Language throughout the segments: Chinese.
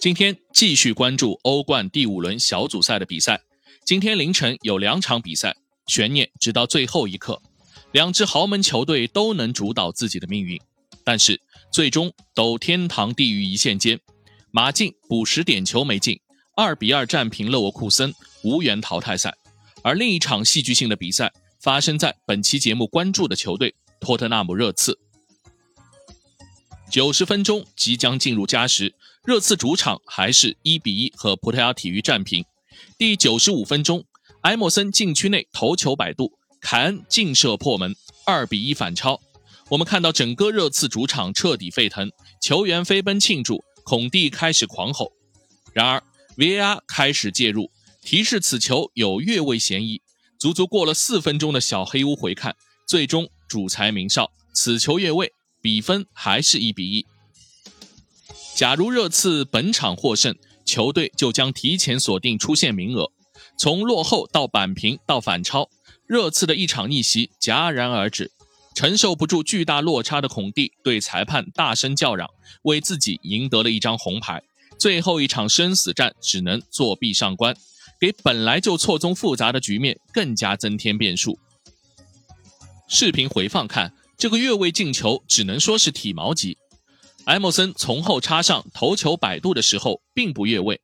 今天继续关注欧冠第五轮小组赛的比赛。今天凌晨有两场比赛，悬念直到最后一刻。两支豪门球队都能主导自己的命运，但是最终都天堂地狱一线间。马竞补时点球没进，二比二战平勒沃库森，无缘淘汰赛。而另一场戏剧性的比赛发生在本期节目关注的球队托特纳姆热刺。九十分钟即将进入加时。热刺主场还是一比一和葡萄牙体育战平。第九十五分钟，埃莫森禁区内头球摆渡，凯恩劲射破门，二比一反超。我们看到整个热刺主场彻底沸腾，球员飞奔庆祝，孔蒂开始狂吼。然而 VAR 开始介入，提示此球有越位嫌疑。足足过了四分钟的小黑屋回看，最终主裁明哨，此球越位，比分还是一比一。假如热刺本场获胜，球队就将提前锁定出线名额。从落后到扳平到反超，热刺的一场逆袭戛然而止。承受不住巨大落差的孔蒂对裁判大声叫嚷，为自己赢得了一张红牌。最后一场生死战只能作弊上观，给本来就错综复杂的局面更加增添变数。视频回放看，这个越位进球只能说是体毛级。埃莫森从后插上头球摆渡的时候，并不越位，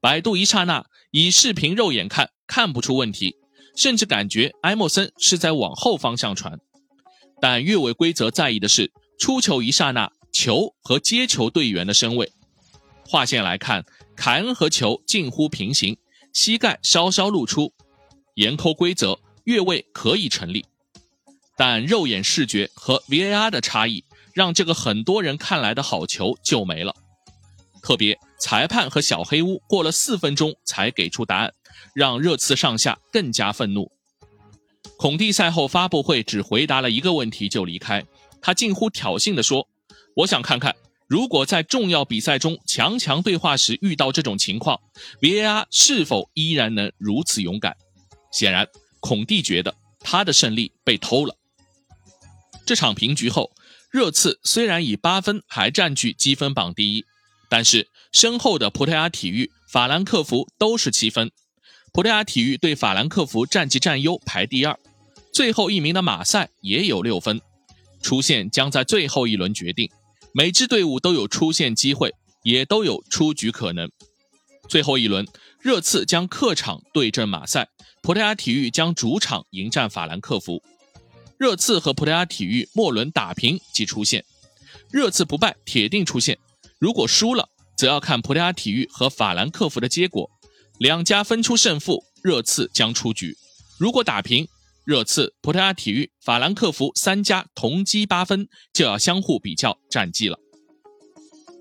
摆渡一刹那，以视频肉眼看看不出问题，甚至感觉埃莫森是在往后方向传。但越位规则在意的是出球一刹那，球和接球队员的身位。画线来看，凯恩和球近乎平行，膝盖稍稍露出，严抠规则，越位可以成立。但肉眼视觉和 VAR 的差异。让这个很多人看来的好球就没了，特别裁判和小黑屋过了四分钟才给出答案，让热刺上下更加愤怒。孔蒂赛后发布会只回答了一个问题就离开，他近乎挑衅地说：“我想看看，如果在重要比赛中强强对话时遇到这种情况，VAR 是否依然能如此勇敢？”显然，孔蒂觉得他的胜利被偷了。这场平局后。热刺虽然以八分还占据积分榜第一，但是身后的葡萄牙体育、法兰克福都是七分。葡萄牙体育对法兰克福战绩占优，排第二。最后一名的马赛也有六分，出线将在最后一轮决定。每支队伍都有出线机会，也都有出局可能。最后一轮，热刺将客场对阵马赛，葡萄牙体育将主场迎战法兰克福。热刺和葡萄牙体育末轮打平即出线，热刺不败铁定出线。如果输了，则要看葡萄牙体育和法兰克福的结果，两家分出胜负，热刺将出局。如果打平，热刺、葡萄牙体育、法兰克福三家同积八分，就要相互比较战绩了。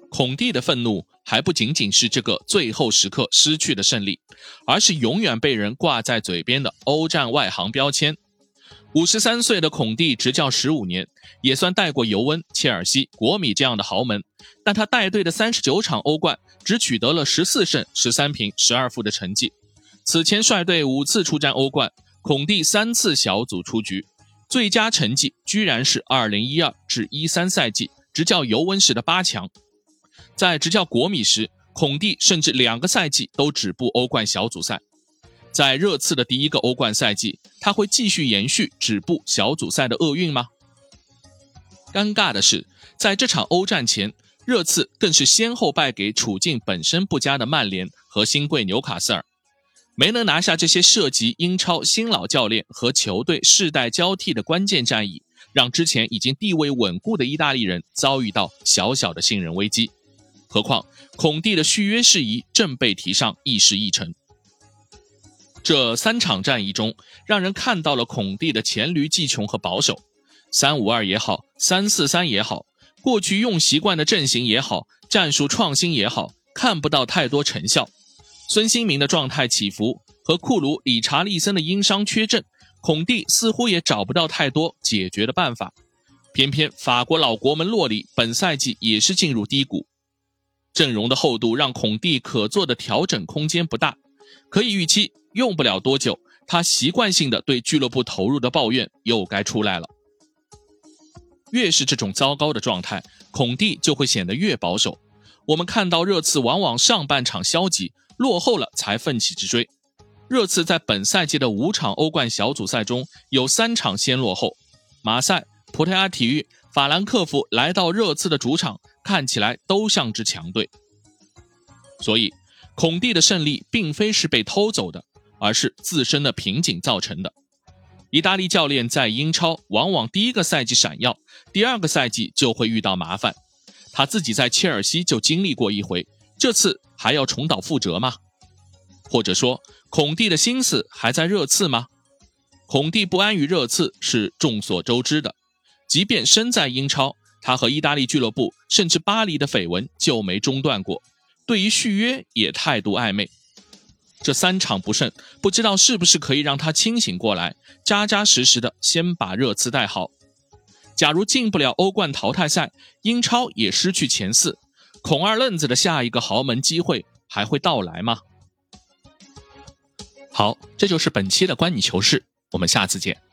孔蒂的愤怒还不仅仅是这个最后时刻失去的胜利，而是永远被人挂在嘴边的欧战外行标签。五十三岁的孔蒂执教十五年，也算带过尤文、切尔西、国米这样的豪门，但他带队的三十九场欧冠只取得了十四胜、十三平、十二负的成绩。此前率队五次出战欧冠，孔蒂三次小组出局，最佳成绩居然是二零一二至一三赛季执教尤文时的八强。在执教国米时，孔蒂甚至两个赛季都止步欧冠小组赛。在热刺的第一个欧冠赛季，他会继续延续止步小组赛的厄运吗？尴尬的是，在这场欧战前，热刺更是先后败给处境本身不佳的曼联和新贵纽卡斯尔，没能拿下这些涉及英超新老教练和球队世代交替的关键战役，让之前已经地位稳固的意大利人遭遇到小小的信任危机。何况孔蒂的续约事宜正被提上议事议程。这三场战役中，让人看到了孔蒂的黔驴技穷和保守。三五二也好，三四三也好，过去用习惯的阵型也好，战术创新也好，看不到太多成效。孙兴民的状态起伏和库鲁理查利森的因伤缺阵，孔蒂似乎也找不到太多解决的办法。偏偏法国老国门洛里本赛季也是进入低谷，阵容的厚度让孔蒂可做的调整空间不大，可以预期。用不了多久，他习惯性的对俱乐部投入的抱怨又该出来了。越是这种糟糕的状态，孔蒂就会显得越保守。我们看到热刺往往上半场消极落后了才奋起直追。热刺在本赛季的五场欧冠小组赛中有三场先落后。马赛、葡萄牙体育、法兰克福来到热刺的主场，看起来都像支强队。所以，孔蒂的胜利并非是被偷走的，而是自身的瓶颈造成的。意大利教练在英超往往第一个赛季闪耀，第二个赛季就会遇到麻烦。他自己在切尔西就经历过一回，这次还要重蹈覆辙吗？或者说，孔蒂的心思还在热刺吗？孔蒂不安于热刺是众所周知的，即便身在英超，他和意大利俱乐部甚至巴黎的绯闻就没中断过，对于续约也态度暧昧。这三场不胜，不知道是不是可以让他清醒过来，扎扎实实的先把热刺带好。假如进不了欧冠淘汰赛，英超也失去前四，孔二愣子的下一个豪门机会还会到来吗？好，这就是本期的观你球事，我们下次见。